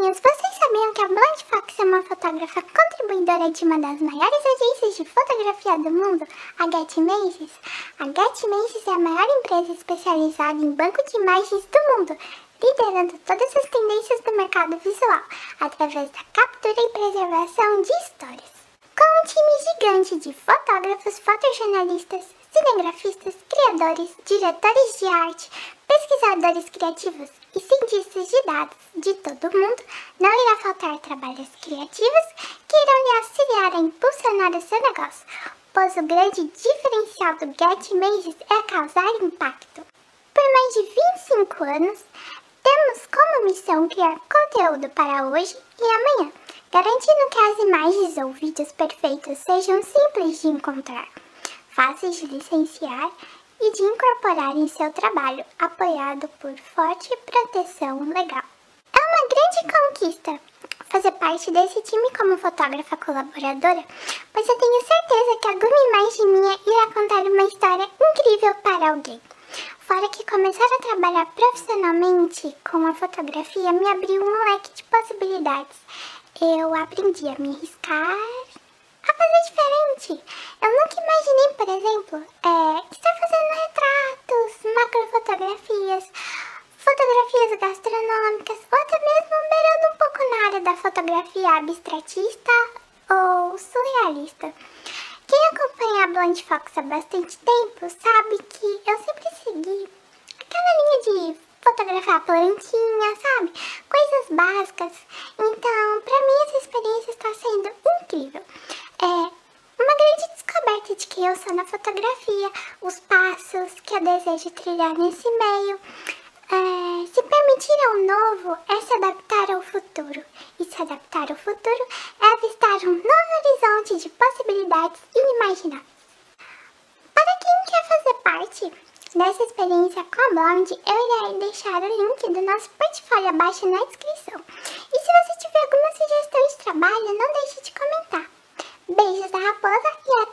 Mas vocês sabiam que a Blonde Fox é uma fotógrafa contribuidora de uma das maiores agências de fotografia do mundo, a Getty Images? A Getty Images é a maior empresa especializada em banco de imagens do mundo, liderando todas as tendências do mercado visual, através da captura e preservação de histórias. Com um time gigante de fotógrafos, fotojornalistas, cinegrafistas, criadores, diretores de arte, pesquisadores criativos e cientistas de dados de todo o mundo, não irá faltar trabalhos criativos que irão lhe auxiliar a impulsionar o seu negócio, pois o grande diferencial do Get Images é causar impacto. Por mais de 25 anos, temos como missão criar conteúdo para hoje e amanhã, garantindo que as imagens ou vídeos perfeitos sejam simples de encontrar, fáceis de licenciar e de incorporar em seu trabalho, apoiado por forte proteção legal. É uma grande conquista fazer parte desse time como fotógrafa colaboradora, pois eu tenho certeza que irá contar uma história incrível para alguém. Fora que começar a trabalhar profissionalmente com a fotografia me abriu um leque de possibilidades. Eu aprendi a me arriscar a fazer diferente. Eu nunca imaginei, por exemplo, é, estar fazendo retratos, macrofotografias, fotografias gastronômicas ou até mesmo beirando um pouco na área da fotografia abstratista ou surrealista. Quem acompanha a Blonde Fox há bastante tempo sabe que eu sempre segui aquela linha de fotografar plantinha, sabe? Coisas básicas. Então, pra mim essa experiência está sendo incrível. É uma grande descoberta de quem eu sou na fotografia, os passos que eu desejo trilhar nesse meio. É, se permitir ao novo é se adaptar ao futuro, e se adaptar ao futuro é avistar um novo horizonte de possibilidades inimagináveis compartilho. Dessa experiência com a Blonde, eu irei deixar o link do nosso portfólio abaixo na descrição. E se você tiver alguma sugestão de trabalho, não deixe de comentar. Beijos da Raposa e até